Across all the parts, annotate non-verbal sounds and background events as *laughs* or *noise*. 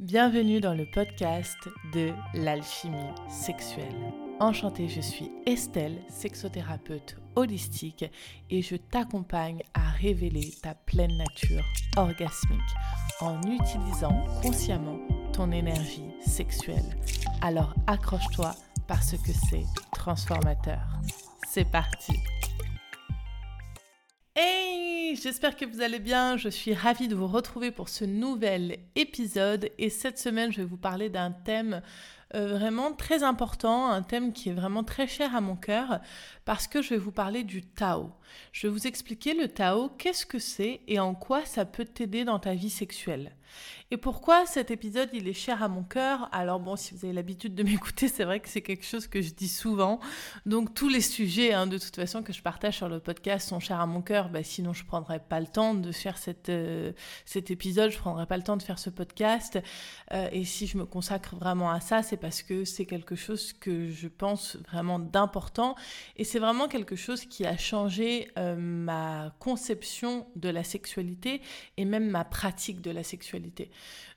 Bienvenue dans le podcast de l'alchimie sexuelle. Enchantée, je suis Estelle, sexothérapeute holistique et je t'accompagne à révéler ta pleine nature orgasmique en utilisant consciemment ton énergie sexuelle. Alors accroche-toi parce que c'est transformateur. C'est parti J'espère que vous allez bien. Je suis ravie de vous retrouver pour ce nouvel épisode. Et cette semaine, je vais vous parler d'un thème euh, vraiment très important, un thème qui est vraiment très cher à mon cœur, parce que je vais vous parler du Tao. Je vais vous expliquer le Tao, qu'est-ce que c'est et en quoi ça peut t'aider dans ta vie sexuelle. Et pourquoi cet épisode il est cher à mon cœur? Alors bon, si vous avez l'habitude de *laughs* m'écouter, c'est vrai que c'est quelque chose que je dis souvent. Donc tous les sujets, hein, de toute façon, que je partage sur le podcast sont chers à mon cœur. Bah, sinon, je prendrais pas le temps de faire euh, cet épisode, je prendrais pas le temps de faire ce podcast. Euh, et si je me consacre vraiment à ça, c'est parce que c'est quelque chose que je pense vraiment d'important. Et c'est vraiment quelque chose qui a changé euh, ma conception de la sexualité et même ma pratique de la sexualité.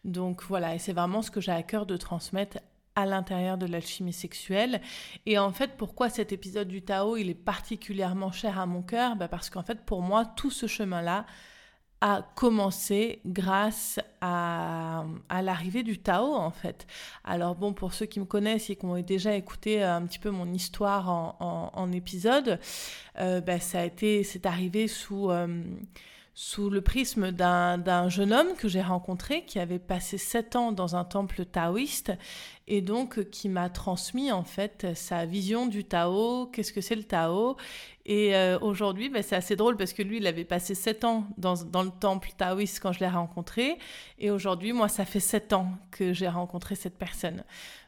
Donc voilà, et c'est vraiment ce que j'ai à cœur de transmettre à l'intérieur de l'alchimie sexuelle. Et en fait, pourquoi cet épisode du Tao, il est particulièrement cher à mon cœur? Bah Parce qu'en fait, pour moi, tout ce chemin-là a commencé grâce à, à l'arrivée du Tao, en fait. Alors bon, pour ceux qui me connaissent et qui ont déjà écouté euh, un petit peu mon histoire en, en, épisode, euh, bah, ça a été, c'est arrivé sous... Euh, sous le prisme d'un jeune homme que j'ai rencontré qui avait passé sept ans dans un temple taoïste et donc qui m'a transmis en fait sa vision du Tao, qu'est-ce que c'est le Tao. Et euh, aujourd'hui, ben, c'est assez drôle parce que lui, il avait passé sept ans dans, dans le temple taoïste quand je l'ai rencontré. Et aujourd'hui, moi, ça fait sept ans que j'ai rencontré cette personne.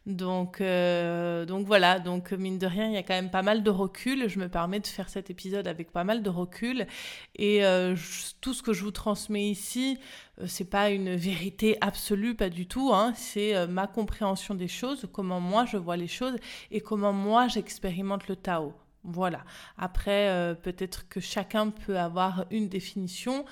Donc, euh, donc voilà, donc mine de rien, il y a quand même pas mal de recul. Je me permets de faire cet épisode avec pas mal de recul. Et euh, tout ce que je vous transmets ici, c'est pas une vérité absolue, pas du tout. Hein. C'est ma compréhension des choses, comment moi je vois les choses et comment moi j'expérimente le Tao. Voilà. Après, euh, peut-être que chacun peut avoir une définition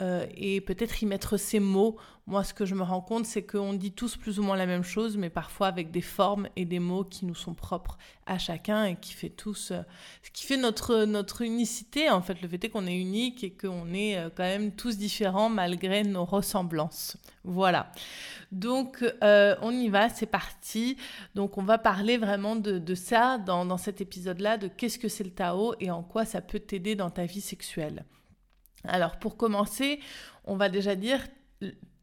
euh, et peut-être y mettre ses mots. Moi, ce que je me rends compte, c'est qu'on dit tous plus ou moins la même chose, mais parfois avec des formes et des mots qui nous sont propres à chacun et qui fait tous, euh, ce qui fait notre notre unicité. En fait, le fait est qu'on est unique et qu'on est quand même tous différents malgré nos ressemblances. Voilà. Donc, on y va, c'est parti. Donc, on va parler vraiment de, ça dans cet épisode-là, de qu'est-ce que c'est le Tao et en quoi ça peut t'aider dans ta vie sexuelle. Alors pour commencer, on va déjà dire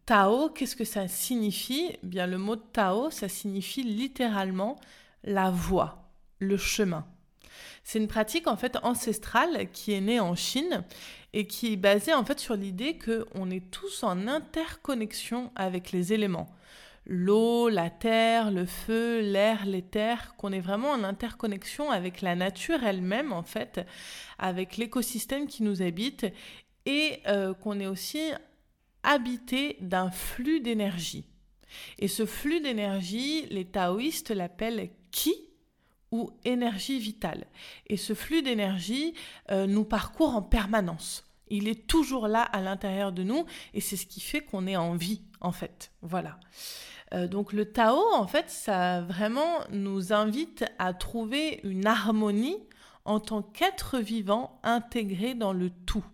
Tao, qu'est-ce que ça signifie? Eh Bien le mot Tao, ça signifie littéralement la voie, le chemin. C'est une pratique en fait ancestrale qui est née en Chine et qui est basée en fait sur l'idée que on est tous en interconnexion avec les éléments l'eau, la terre, le feu, l'air, l'éther, qu'on est vraiment en interconnexion avec la nature elle-même, en fait, avec l'écosystème qui nous habite, et euh, qu'on est aussi habité d'un flux d'énergie. Et ce flux d'énergie, les taoïstes l'appellent ki ou énergie vitale. Et ce flux d'énergie euh, nous parcourt en permanence. Il est toujours là à l'intérieur de nous et c'est ce qui fait qu'on est en vie, en fait. Voilà. Euh, donc le Tao, en fait, ça vraiment nous invite à trouver une harmonie en tant qu'être vivant intégré dans le tout.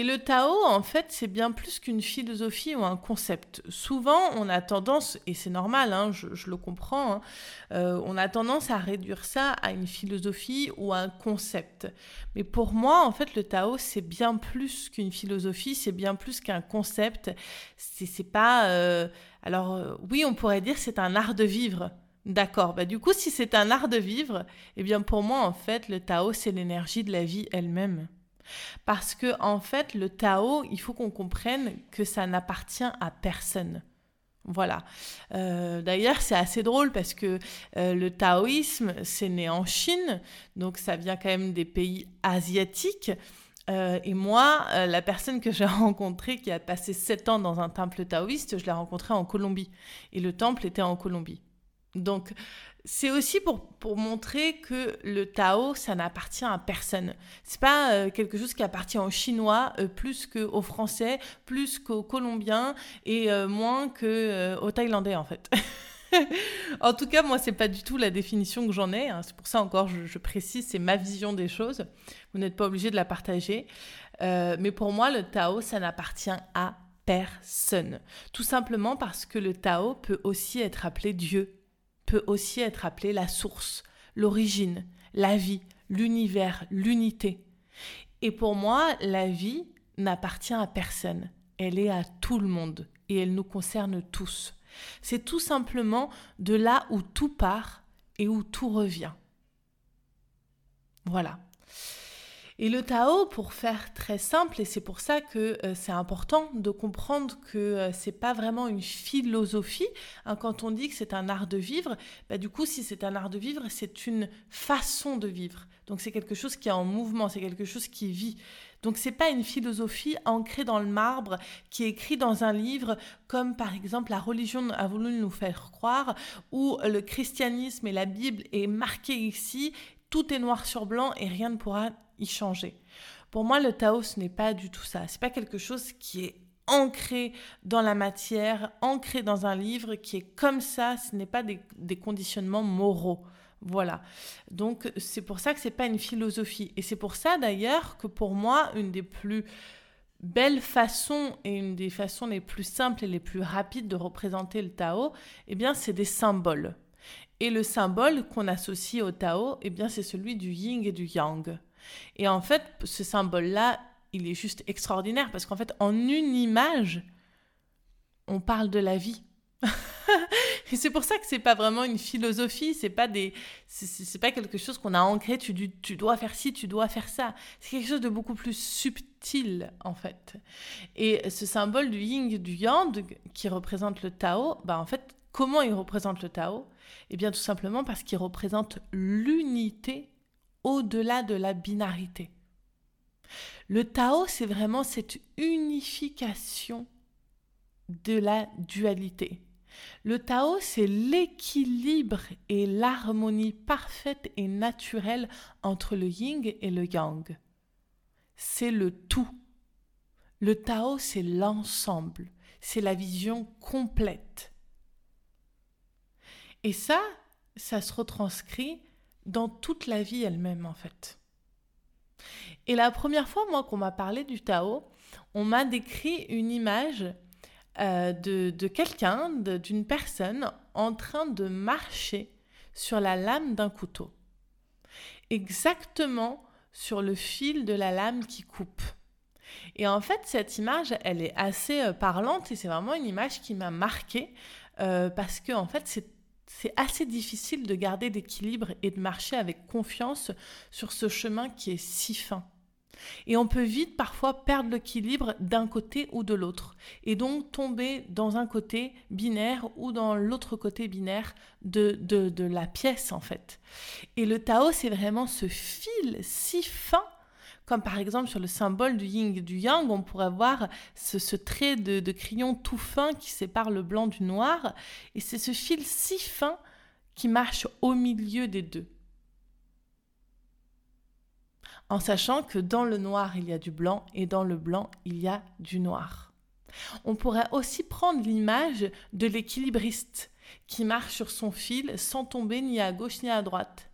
Et le Tao, en fait, c'est bien plus qu'une philosophie ou un concept. Souvent, on a tendance, et c'est normal, hein, je, le comprends, hein, euh, on a tendance à réduire ça à une philosophie ou à un concept. Mais pour moi, en fait, le Tao, c'est bien plus qu'une philosophie, c'est bien plus qu'un concept. C'est pas... Euh, alors, euh, oui, on pourrait dire c'est un art de vivre. D'accord. Bah, du coup, si c'est un art de vivre, eh bien, pour moi, en fait, le Tao, c'est l'énergie de la vie elle-même. Parce que, en fait, le Tao, il faut qu'on comprenne que ça n'appartient à personne. Voilà. Euh, d'ailleurs, c'est assez drôle parce que euh, le taoïsme, c'est né en Chine, donc ça vient quand même des pays asiatiques. Euh, et moi, la personne que j'ai *laughs* rencontrée qui a passé sept ans dans un temple taoïste, je l'ai rencontrée en Colombie. Et le temple était en Colombie. Donc, c'est aussi pour, pour, montrer que le Tao, ça n'appartient à personne. C'est pas euh, quelque chose qui appartient aux Chinois euh, plus qu'aux Français, plus qu'aux Colombiens et euh, moins qu'aux Thaïlandais en fait. *laughs* en tout cas, moi, c'est pas du tout la définition que j'en ai. Hein. C'est pour ça encore, je, je précise, c'est ma vision des choses. Vous n'êtes pas obligé de la partager. mais pour moi, le Tao, ça n'appartient à personne. Tout simplement parce que le Tao peut aussi être appelé Dieu aussi être appelée la source, l'origine, la vie, l'univers, l'unité. Et pour moi, la vie n'appartient à personne. Elle est à tout le monde et elle nous concerne tous. C'est tout simplement de là où tout part et où tout revient. Voilà. Et le Tao, pour faire très simple, et c'est pour ça que euh, c'est important de comprendre que euh, c'est pas vraiment une philosophie. Hein, quand on dit que c'est un art de vivre, bah, du coup, si c'est un art de vivre, c'est une façon de vivre. Donc c'est quelque chose qui est en mouvement, c'est quelque chose qui vit. Donc c'est pas une philosophie ancrée dans le marbre qui est écrite dans un livre comme par exemple la religion a voulu nous faire croire ou le christianisme et la Bible est marqué ici, tout est noir sur blanc et rien ne pourra changer. Pour moi, le Tao, ce n'est pas du tout ça. C'est pas quelque chose qui est ancré dans la matière, ancré dans un livre, qui est comme ça. Ce n'est pas des, conditionnements moraux. Voilà. Donc c'est pour ça que c'est pas une philosophie. Et c'est pour ça d'ailleurs que pour moi, une des plus belles façons et une des façons les plus simples et les plus rapides de représenter le Tao, eh bien c'est des symboles. Et le symbole qu'on associe au Tao, eh bien c'est celui du yin et du yang. Et en fait, ce symbole-là, il est juste extraordinaire parce qu'en fait, en une image, on parle de la vie. *laughs* et c'est pour ça que c'est pas vraiment une philosophie, c'est pas des, c'est pas quelque chose qu'on a ancré. Tu, dois faire ci, tu dois faire ça. C'est quelque chose de beaucoup plus subtil en fait. Et ce symbole du yin, du yang, qui représente le Tao, bah en fait, comment il représente le Tao? Eh bien, tout simplement parce qu'il représente l'unité au-delà de la binarité. Le Tao, c'est vraiment cette unification de la dualité. Le Tao, c'est l'équilibre et l'harmonie parfaite et naturelle entre le yin et le yang. C'est le tout. Le Tao, c'est l'ensemble, c'est la vision complète. Et ça, ça se retranscrit dans toute la vie elle-même en fait. Et la première fois, moi, qu'on m'a parlé du Tao, on m'a décrit une image euh, de, de quelqu'un, d'une personne en train de marcher sur la lame d'un couteau. Exactement sur le fil de la lame qui coupe. Et en fait, cette image, elle est assez euh, parlante et c'est vraiment une image qui m'a marquée euh, parce que en fait, c'est c'est assez difficile de garder l'équilibre et de marcher avec confiance sur ce chemin qui est si fin. Et on peut vite parfois perdre l'équilibre d'un côté ou de l'autre, et donc tomber dans un côté binaire ou dans l'autre côté binaire de, de, de la pièce en fait. Et le Tao, c'est vraiment ce fil si fin comme par exemple sur le symbole du yin et du yang, on pourrait voir ce, trait de, crayon tout fin qui sépare le blanc du noir, et c'est ce fil si fin qui marche au milieu des deux. En sachant que dans le noir, il y a du blanc, et dans le blanc, il y a du noir. On pourrait aussi prendre l'image de l'équilibriste qui marche sur son fil sans tomber ni à gauche ni à droite.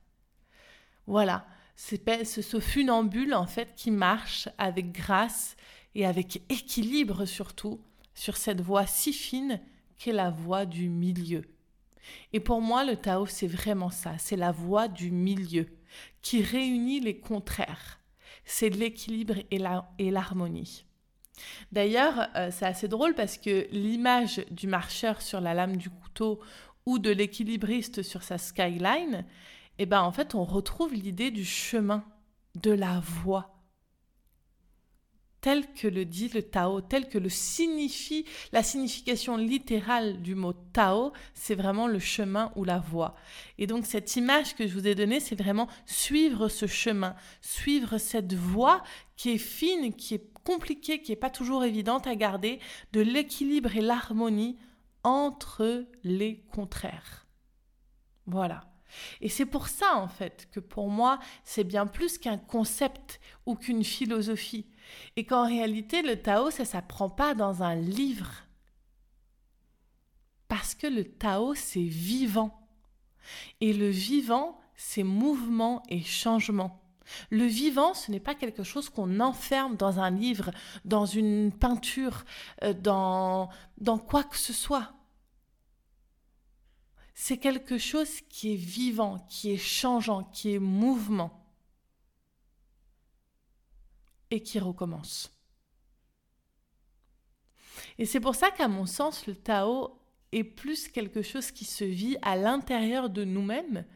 Voilà, ce funambule en fait qui marche avec grâce et avec équilibre surtout sur cette voie si fine qu'est la voie du milieu. Et pour moi, le Tao, c'est vraiment ça, c'est la voie du milieu qui réunit les contraires. C'est l'équilibre et l'harmonie. D'ailleurs, euh, c'est assez drôle parce que l'image du marcheur sur la lame du couteau ou de l'équilibriste sur sa skyline, et eh ben en fait on retrouve l'idée du chemin, de la voie, tel que le dit le Tao, tel que le signifie, la signification littérale du mot Tao, c'est vraiment le chemin ou la voie. Et donc cette image que je vous ai donnée, c'est vraiment suivre ce chemin, suivre cette voie qui est fine, qui est compliquée, qui n'est pas toujours évidente à garder, de l'équilibre et l'harmonie entre les contraires. Voilà. Et c'est pour ça, en fait, que pour moi, c'est bien plus qu'un concept ou qu'une philosophie. Et qu'en réalité, le Tao, ça ne s'apprend pas dans un livre. Parce que le Tao, c'est vivant. Et le vivant, c'est mouvement et changement. Le vivant, ce n'est pas quelque chose qu'on enferme dans un livre, dans une peinture, euh, dans, dans quoi que ce soit. C'est quelque chose qui est vivant, qui est changeant, qui est mouvement et qui recommence. Et c'est pour ça qu'à mon sens, le Tao est plus quelque chose qui se vit à l'intérieur de nous-mêmes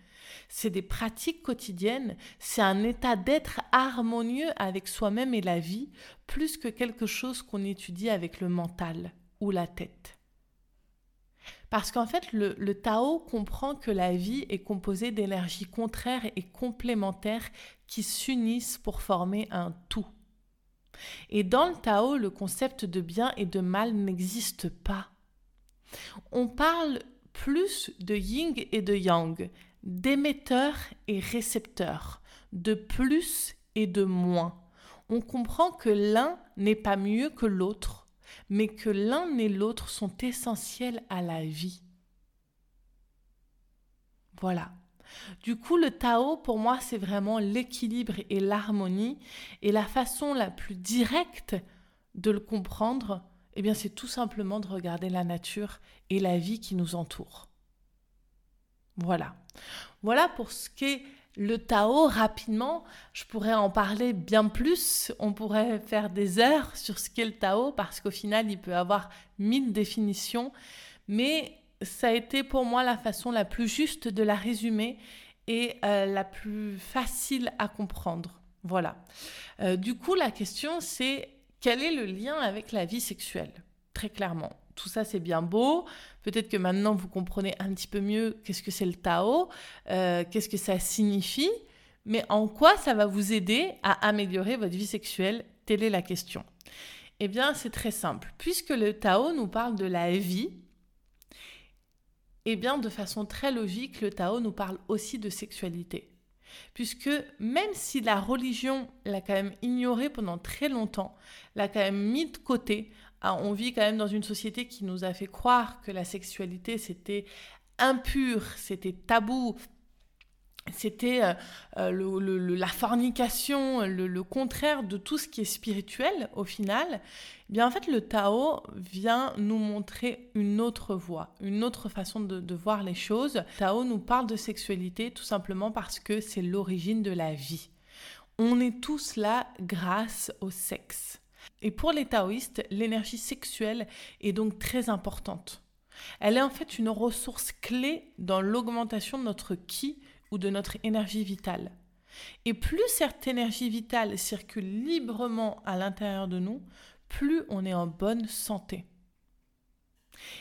c'est des pratiques quotidiennes, c'est un état d'être harmonieux avec soi-même et la vie, plus que quelque chose qu'on étudie avec le mental ou la tête. Parce qu'en fait, le, Tao comprend que la vie est composée d'énergies contraires et complémentaires qui s'unissent pour former un tout. Et dans le Tao, le concept de bien et de mal n'existe pas. On parle plus de yin et de yang, d'émetteur et récepteur, de plus et de moins. On comprend que l'un n'est pas mieux que l'autre, mais que l'un et l'autre sont essentiels à la vie. Voilà. Du coup, le Tao, pour moi, c'est vraiment l'équilibre et l'harmonie. Et la façon la plus directe de le comprendre, eh bien, c'est tout simplement de regarder la nature et la vie qui nous entoure. Voilà. Voilà pour ce qu'est le Tao rapidement. Je pourrais en parler bien plus. On pourrait faire des heures sur ce qu'est le Tao parce qu'au final, il peut avoir mille définitions. Mais ça a été pour moi la façon la plus juste de la résumer et euh, la plus facile à comprendre. Voilà. Euh, du coup, la question, c'est quel est le lien avec la vie sexuelle? Très clairement tout ça c'est bien beau. Peut-être que maintenant vous comprenez un petit peu mieux qu'est-ce que c'est le Tao, euh, qu'est-ce que ça signifie, mais en quoi ça va vous aider à améliorer votre vie sexuelle? Telle est la question. Eh bien, c'est très simple. Puisque le Tao nous parle de la vie, eh bien, de façon très logique, le Tao nous parle aussi de sexualité. Puisque même si la religion l'a quand même ignoré pendant très longtemps, l'a quand même mis de côté on vit quand même dans une société qui nous a fait croire que la sexualité c'était impur, c'était tabou, c'était euh, euh, la fornication, le, contraire de tout ce qui est spirituel au final. Eh bien en fait, le Tao vient nous montrer une autre voie, une autre façon de, de voir les choses. Tao nous parle de sexualité tout simplement parce que c'est l'origine de la vie. On est tous là grâce au sexe. Et pour les taoïstes, l'énergie sexuelle est donc très importante. Elle est en fait une ressource clé dans l'augmentation de notre ki ou de notre énergie vitale. Et plus cette énergie vitale circule librement à l'intérieur de nous, plus on est en bonne santé.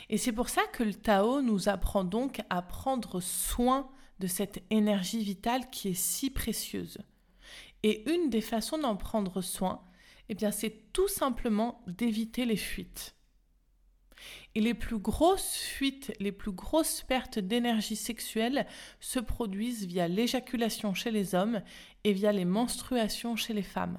Et c'est pour ça que le Tao nous apprend donc à prendre soin de cette énergie vitale qui est si précieuse. Et une des façons d'en prendre soin, eh c'est tout simplement d'éviter les fuites. Et les plus grosses fuites, les plus grosses pertes d'énergie sexuelle se produisent via l'éjaculation chez les hommes et via les menstruations chez les femmes.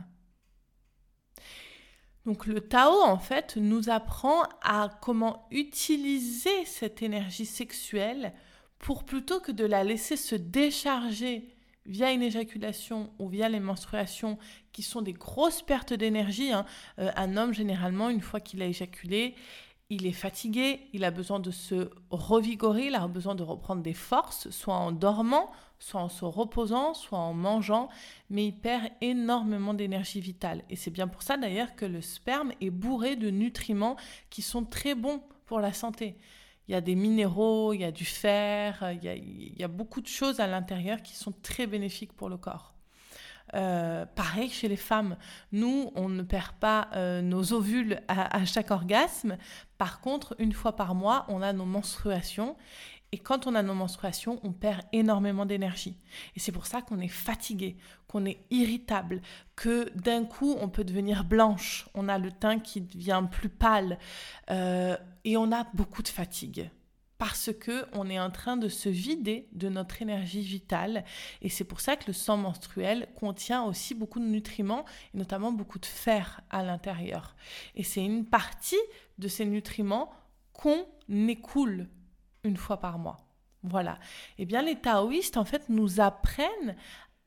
Donc le Tao, en fait, nous apprend à comment utiliser cette énergie sexuelle pour plutôt que de la laisser se décharger via une éjaculation ou via les menstruations, qui sont des grosses pertes d'énergie. Hein. Euh, un homme, généralement, une fois qu'il a éjaculé, il est fatigué, il a besoin de se revigorer, il a besoin de reprendre des forces, soit en dormant, soit en se reposant, soit en mangeant, mais il perd énormément d'énergie vitale. Et c'est bien pour ça d'ailleurs que le sperme est bourré de nutriments qui sont très bons pour la santé il y a des minéraux, il y a du fer, il y a, beaucoup de choses à l'intérieur qui sont très bénéfiques pour le corps. Euh, pareil chez les femmes, nous, on ne perd pas euh, nos ovules à, chaque orgasme. Par contre, une fois par mois, on a nos menstruations. Et quand on a nos menstruations, on perd énormément d'énergie. Et c'est pour ça qu'on est fatigué, qu'on est irritable, que d'un coup, on peut devenir blanche. On a le teint qui devient plus pâle. Euh, et on a beaucoup de fatigue parce que on est en train de se vider de notre énergie vitale et c'est pour ça que le sang menstruel contient aussi beaucoup de nutriments et notamment beaucoup de fer à l'intérieur. Et c'est une partie de ces nutriments qu'on écoule une fois par mois. Voilà. Eh bien, les taoïstes, en fait, nous apprennent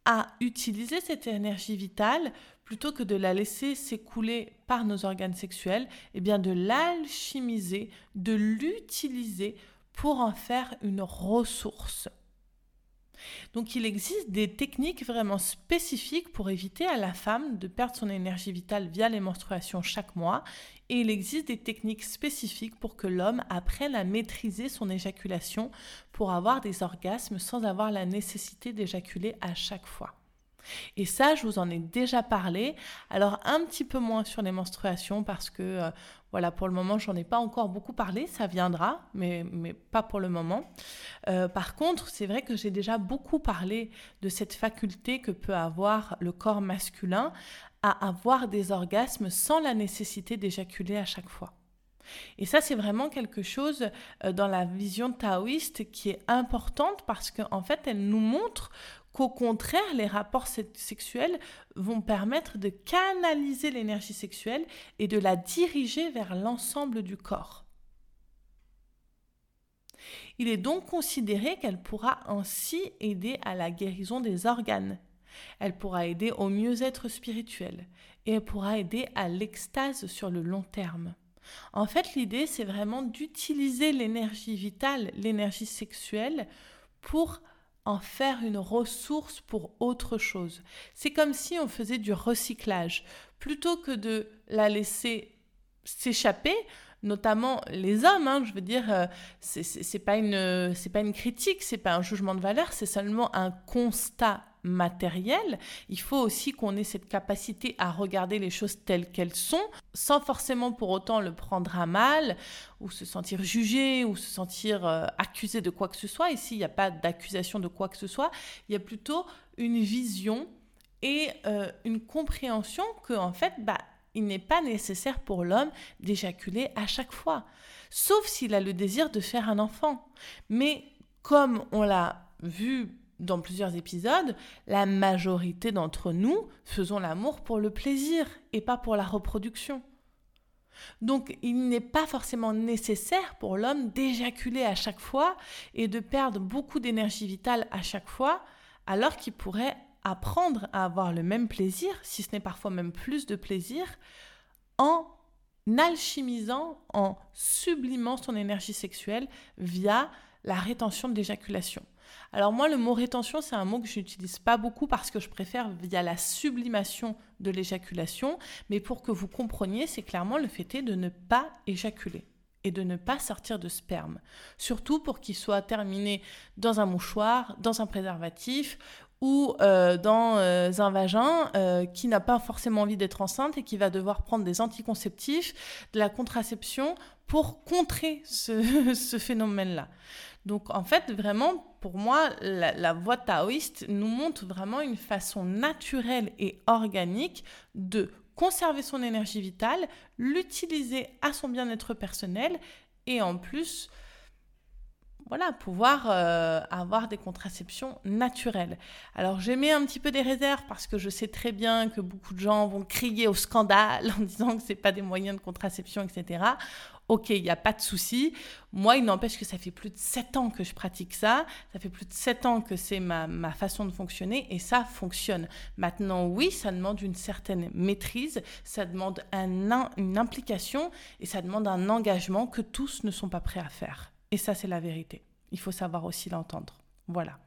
à utiliser cette énergie vitale plutôt que de la laisser s'écouler par nos organes sexuels, eh bien de l'alchimiser, de l'utiliser pour en faire une ressource. Donc il existe des techniques vraiment spécifiques pour éviter à la femme de perdre son énergie vitale via les menstruations chaque mois et il existe des techniques spécifiques pour que l'homme apprenne à maîtriser son éjaculation pour avoir des orgasmes sans avoir la nécessité d'éjaculer à chaque fois. Et ça, je vous en ai déjà parlé. Alors un petit peu moins sur les menstruations parce que euh, voilà, pour le moment, j'en ai pas encore beaucoup parlé. Ça viendra, mais, mais pas pour le moment. Euh, par contre, c'est vrai que j'ai déjà beaucoup parlé de cette faculté que peut avoir le corps masculin à avoir des orgasmes sans la nécessité d'éjaculer à chaque fois. Et ça, c'est vraiment quelque chose euh, dans la vision taoïste qui est importante parce qu'en fait, elle nous montre qu'au contraire, les rapports sexuels vont permettre de canaliser l'énergie sexuelle et de la diriger vers l'ensemble du corps. Il est donc considéré qu'elle pourra ainsi aider à la guérison des organes. Elle pourra aider au mieux-être spirituel et elle pourra aider à l'extase sur le long terme. En fait, l'idée, c'est vraiment d'utiliser l'énergie vitale, l'énergie sexuelle, pour en faire une ressource pour autre chose. C'est comme si on faisait du recyclage. Plutôt que de la laisser s'échapper, notamment les hommes, hein, je veux dire, euh, c'est pas une pas une critique, c'est pas un jugement de valeur, c'est seulement un constat matériel, il faut aussi qu'on ait cette capacité à regarder les choses telles qu'elles sont, sans forcément pour autant le prendre à mal, ou se sentir jugé, ou se sentir euh, accusé de quoi que ce soit. Ici, il n'y a pas d'accusation de quoi que ce soit, il y a plutôt une vision et euh, une compréhension que, en fait, bah, il n'est pas nécessaire pour l'homme d'éjaculer à chaque fois, sauf s'il a le désir de faire un enfant. Mais comme on l'a vu dans plusieurs épisodes, la majorité d'entre nous faisons l'amour pour le plaisir et pas pour la reproduction. Donc il n'est pas forcément nécessaire pour l'homme d'éjaculer à chaque fois et de perdre beaucoup d'énergie vitale à chaque fois, alors qu'il pourrait apprendre à avoir le même plaisir, si ce n'est parfois même plus de plaisir, en alchimisant, en sublimant son énergie sexuelle via la rétention de l'éjaculation. Alors moi, le mot rétention, c'est un mot que je n'utilise pas beaucoup parce que je préfère via la sublimation de l'éjaculation, mais pour que vous compreniez, c'est clairement le fait de ne pas éjaculer et de ne pas sortir de sperme. Surtout pour qu'il soit terminé dans un mouchoir, dans un préservatif ou euh, dans euh, un vagin euh, qui n'a pas forcément envie d'être enceinte et qui va devoir prendre des anticonceptifs, de la contraception pour contrer ce *laughs* phénomène-là. Donc en fait, vraiment, pour moi, la, voie taoïste nous montre vraiment une façon naturelle et organique de conserver son énergie vitale, l'utiliser à son bien-être personnel et en plus, voilà, pouvoir euh, avoir des contraceptions naturelles. Alors mis un petit peu des réserves parce que je sais très bien que beaucoup de gens vont crier au scandale *laughs* en disant que ce pas des moyens de contraception, etc. Ok, il n'y a pas de souci. Moi, il n'empêche que ça fait plus de 7 ans que je pratique ça. Ça fait plus de 7 ans que c'est ma, façon de fonctionner et ça fonctionne. Maintenant, oui, ça demande une certaine maîtrise, ça demande une implication et ça demande un engagement que tous ne sont pas prêts à faire. Et ça, c'est la vérité. Il faut savoir aussi l'entendre. Voilà.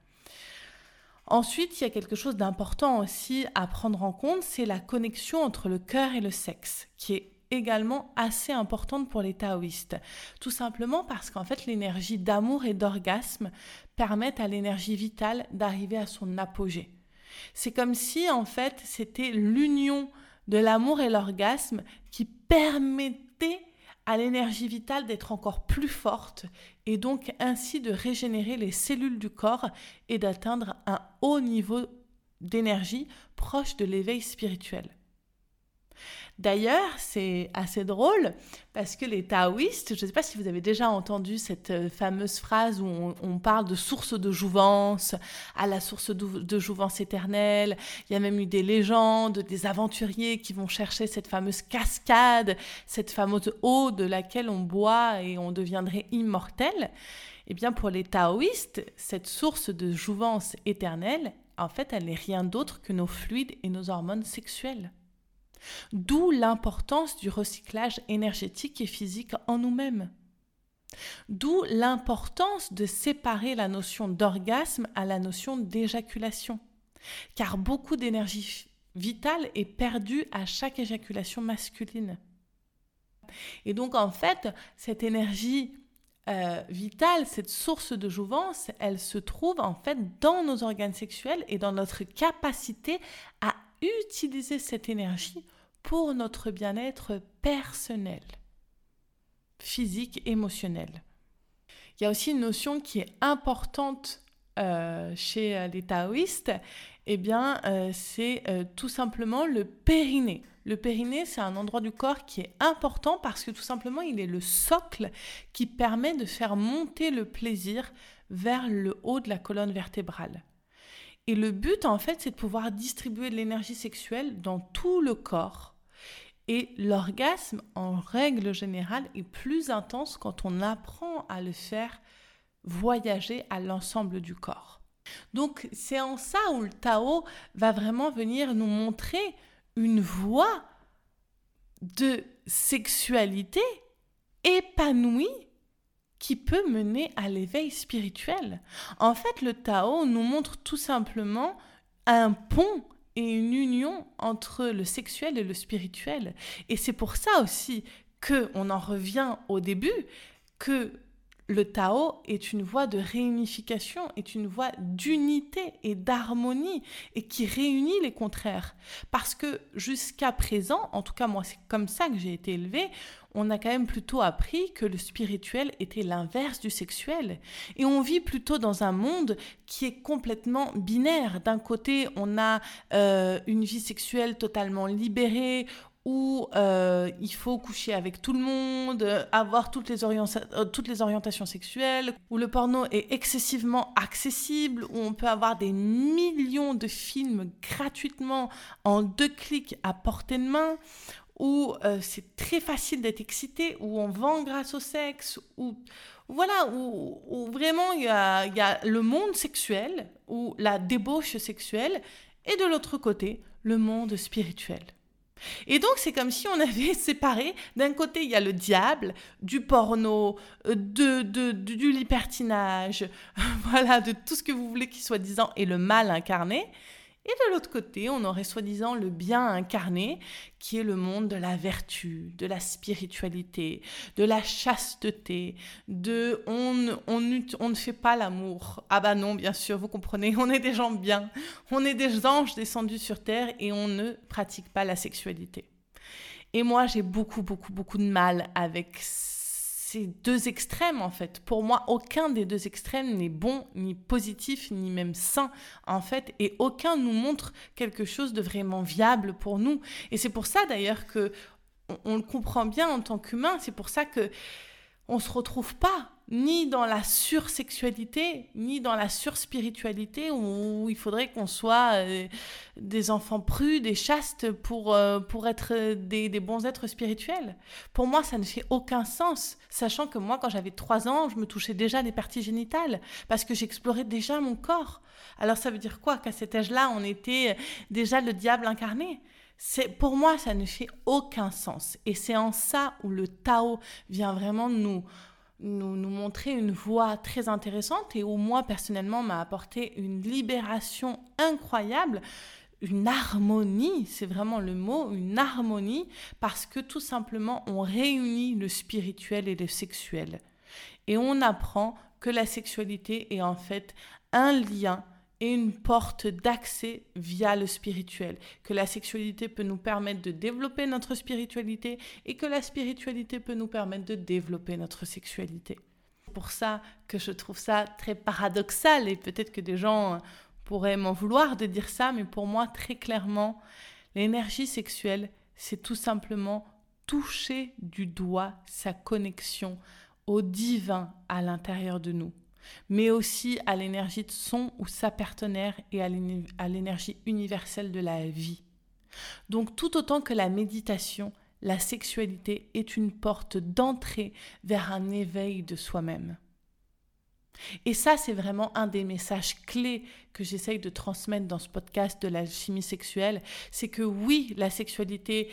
Ensuite, il y a quelque chose d'important aussi à prendre en compte, c'est la connexion entre le cœur et le sexe, qui est également assez importante pour les taoïstes. Tout simplement parce qu'en fait l'énergie d'amour et d'orgasme permettent à l'énergie vitale d'arriver à son apogée. C'est comme si en fait c'était l'union de l'amour et l'orgasme qui permettait à l'énergie vitale d'être encore plus forte et donc ainsi de régénérer les cellules du corps et d'atteindre un haut niveau d'énergie proche de l'éveil spirituel. D'ailleurs, c'est assez drôle parce que les taoïstes, je ne sais pas si vous avez déjà entendu cette euh, fameuse phrase où on, parle de source de jouvence, à la source de, jouvence éternelle. Il y a même eu des légendes, des aventuriers qui vont chercher cette fameuse cascade, cette fameuse eau de laquelle on boit et on deviendrait immortel. Eh bien, pour les taoïstes, cette source de jouvence éternelle, en fait, elle n'est rien d'autre que nos fluides et nos hormones sexuelles. D'où l'importance du recyclage énergétique et physique en nous-mêmes. D'où l'importance de séparer la notion d'orgasme à la notion d'éjaculation. Car beaucoup d'énergie vitale est perdue à chaque éjaculation masculine. Et donc en fait, cette énergie euh, vitale, cette source de jouvence, elle se trouve en fait dans nos organes sexuels et dans notre capacité à utiliser cette énergie pour notre bien-être personnel, physique, émotionnel. Il y a aussi une notion qui est importante euh, chez euh, les taoïstes, eh bien, euh, c'est tout simplement le périnée. Le périnée, c'est un endroit du corps qui est important parce que tout simplement, il est le socle qui permet de faire monter le plaisir vers le haut de la colonne vertébrale. Et le but, en fait, c'est de pouvoir distribuer de l'énergie sexuelle dans tout le corps et l'orgasme, en règle générale, est plus intense quand on apprend à le faire voyager à l'ensemble du corps. Donc c'est en ça où le Tao va vraiment venir nous montrer une voie de sexualité épanouie qui peut mener à l'éveil spirituel. En fait, le Tao nous montre tout simplement un pont et une union entre le sexuel et le spirituel. Et c'est pour ça aussi que on en revient au début que le Tao est une voie de réunification, est une voie d'unité et d'harmonie et qui réunit les contraires. Parce que jusqu'à présent, en tout cas moi c'est comme ça que j'ai été élevée, on a quand même plutôt appris que le spirituel était l'inverse du sexuel. Et on vit plutôt dans un monde qui est complètement binaire. D'un côté, on a euh, une vie sexuelle totalement libérée, où euh, il faut coucher avec tout le monde, avoir toutes les, euh, toutes les orientations sexuelles, où le porno est excessivement accessible, où on peut avoir des millions de films gratuitement en deux clics à portée de main, où euh, c'est très facile d'être excité, où on vend grâce au sexe, où voilà, où, vraiment il y y a le monde sexuel, ou la débauche sexuelle, et de l'autre côté, le monde spirituel. Et donc, c'est comme si on avait *laughs* séparé, d'un côté, il y a le diable, du porno, euh, de, de, du libertinage, *laughs* voilà, de tout ce que vous voulez qui soit disant, et le mal incarné. Et de l'autre côté, on aurait soi-disant le bien incarné, qui est le monde de la vertu, de la spiritualité, de la chasteté, de on, on, ne fait pas l'amour. Ah bah non, bien sûr, vous comprenez, on est des gens bien, on est des anges descendus sur terre et on ne pratique pas la sexualité. Et moi, j'ai beaucoup, beaucoup, beaucoup de mal avec ces deux extrêmes en fait. Pour moi, aucun des deux extrêmes n'est bon, ni positif, ni même sain en fait, et aucun nous montre quelque chose de vraiment viable pour nous. Et c'est pour ça d'ailleurs que on, le comprend bien en tant qu'humain. C'est pour ça que on se retrouve pas ni dans la sursexualité, ni dans la surspiritualité, où il faudrait qu'on soit euh, des enfants prus, des chastes pour, euh, pour être des, des, bons êtres spirituels. Pour moi, ça ne fait aucun sens, sachant que moi, quand j'avais 3 ans, je me touchais déjà des parties génitales, parce que j'explorais déjà mon corps. Alors ça veut dire quoi Qu'à cet âge-là, on était déjà le diable incarné? C'est pour moi ça ne fait aucun sens et c'est en ça où le Tao vient vraiment nous nous, nous montrer une voie très intéressante et où moi personnellement m'a apporté une libération incroyable une harmonie, c'est vraiment le mot, une harmonie, parce que tout simplement on réunit le spirituel et le sexuel. Et on apprend que la sexualité est en fait un lien et une porte d'accès via le spirituel, que la sexualité peut nous permettre de développer notre spiritualité et que la spiritualité peut nous permettre de développer notre sexualité. Pour ça que je trouve ça très paradoxal et peut-être que des gens pourraient m'en vouloir de dire ça, mais pour moi très clairement, l'énergie sexuelle, c'est tout simplement toucher du doigt sa connexion au divin à l'intérieur de nous, mais aussi à l'énergie de son ou sa partenaire et à l'énergie universelle de la vie. Donc tout autant que la méditation, la sexualité est une porte d'entrée vers un éveil de soi-même. Et ça, c'est vraiment un des messages clés que j'essaye de transmettre dans ce podcast de l'alchimie sexuelle. C'est que oui, la sexualité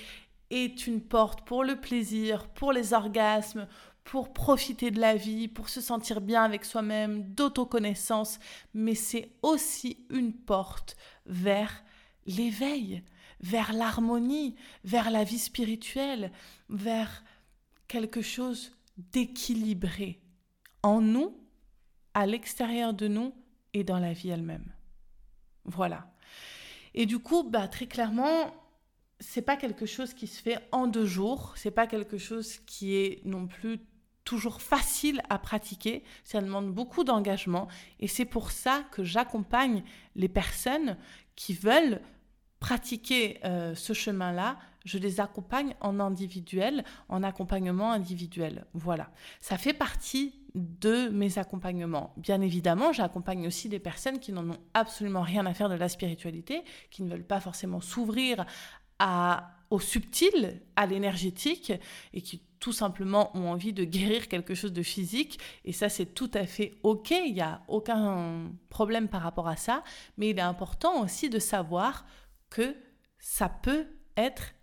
est une porte pour le plaisir, pour les orgasmes, pour profiter de la vie, pour se sentir bien avec soi-même, d'autoconnaissance, mais c'est aussi une porte vers l'éveil, vers l'harmonie, vers la vie spirituelle, vers quelque chose d'équilibré en nous, à l'extérieur de nous et dans la vie elle-même. Voilà. Et du coup, bah, très clairement, c'est pas quelque chose qui se fait en deux jours, c'est pas quelque chose qui est non plus toujours facile à pratiquer, ça demande beaucoup d'engagement et c'est pour ça que j'accompagne les personnes qui veulent pratiquer euh, ce chemin-là, je les accompagne en individuel, en accompagnement individuel. Voilà, ça fait partie de mes accompagnements. Bien évidemment, j'accompagne aussi des personnes qui n'en ont absolument rien à faire de la spiritualité, qui ne veulent pas forcément s'ouvrir à, au subtil, à l'énergétique, et qui tout simplement ont envie de guérir quelque chose de physique. Et ça, c'est tout à fait OK, il n'y a aucun problème par rapport à ça. Mais il est important aussi de savoir que ça peut être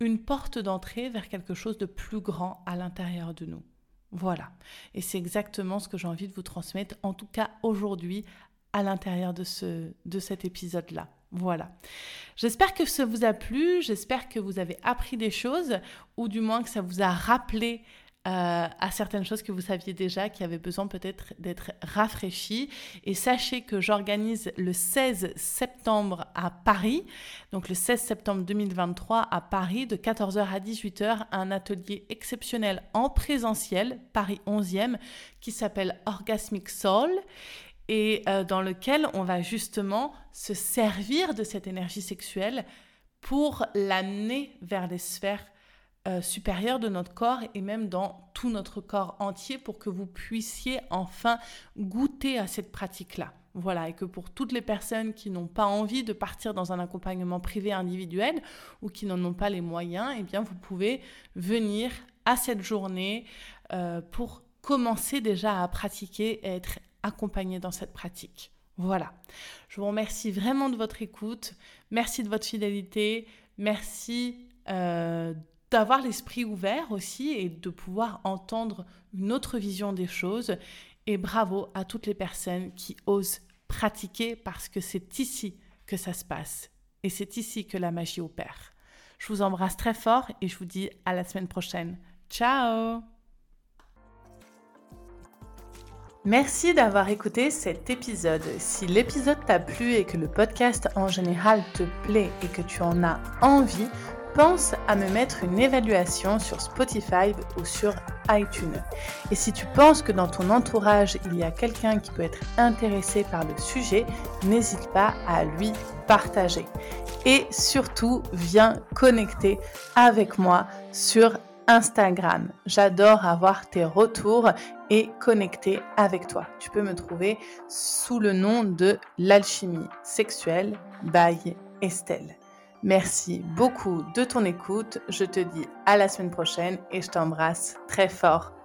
une porte d'entrée vers quelque chose de plus grand à l'intérieur de nous. Voilà. Et c'est exactement ce que j'ai envie de vous transmettre, en tout cas aujourd'hui, à l'intérieur de, ce, de cet épisode-là. Voilà. J'espère que ça vous a plu, j'espère que vous avez appris des choses, ou du moins que ça vous a rappelé euh, à certaines choses que vous saviez déjà, qui avaient besoin peut-être d'être rafraîchies. Et sachez que j'organise le 16 septembre à Paris, donc le 16 septembre 2023 à Paris, de 14h à 18h, un atelier exceptionnel en présentiel, Paris 11e, qui s'appelle Orgasmic Soul et euh, dans lequel on va justement se servir de cette énergie sexuelle pour l'amener vers les sphères euh, supérieures de notre corps et même dans tout notre corps entier pour que vous puissiez enfin goûter à cette pratique-là. Voilà, et que pour toutes les personnes qui n'ont pas envie de partir dans un accompagnement privé individuel ou qui n'en ont pas les moyens, eh bien vous pouvez venir à cette journée euh, pour commencer déjà à pratiquer et être accompagné dans cette pratique. Voilà. Je vous remercie vraiment de votre écoute. Merci de votre fidélité. Merci euh, d'avoir l'esprit ouvert aussi et de pouvoir entendre une autre vision des choses. Et bravo à toutes les personnes qui osent pratiquer parce que c'est ici que ça se passe. Et c'est ici que la magie opère. Je vous embrasse très fort et je vous dis à la semaine prochaine. Ciao Merci d'avoir écouté cet épisode. Si l'épisode t'a plu et que le podcast en général te plaît et que tu en as envie, pense à me mettre une évaluation sur Spotify ou sur iTunes. Et si tu penses que dans ton entourage, il y a quelqu'un qui peut être intéressé par le sujet, n'hésite pas à lui partager. Et surtout, viens connecter avec moi sur Instagram. J'adore avoir tes retours et connecter avec toi. Tu peux me trouver sous le nom de l'alchimie sexuelle by Estelle. Merci beaucoup de ton écoute. Je te dis à la semaine prochaine et je t'embrasse très fort.